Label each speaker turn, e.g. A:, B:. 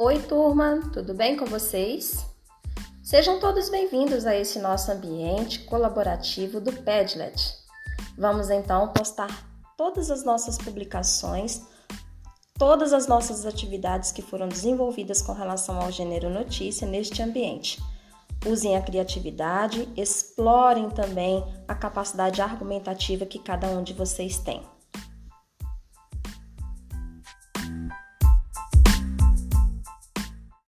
A: Oi, turma, tudo bem com vocês? Sejam todos bem-vindos a esse nosso ambiente colaborativo do Padlet. Vamos então postar todas as nossas publicações, todas as nossas atividades que foram desenvolvidas com relação ao gênero notícia neste ambiente. Usem a criatividade, explorem também a capacidade argumentativa que cada um de vocês tem.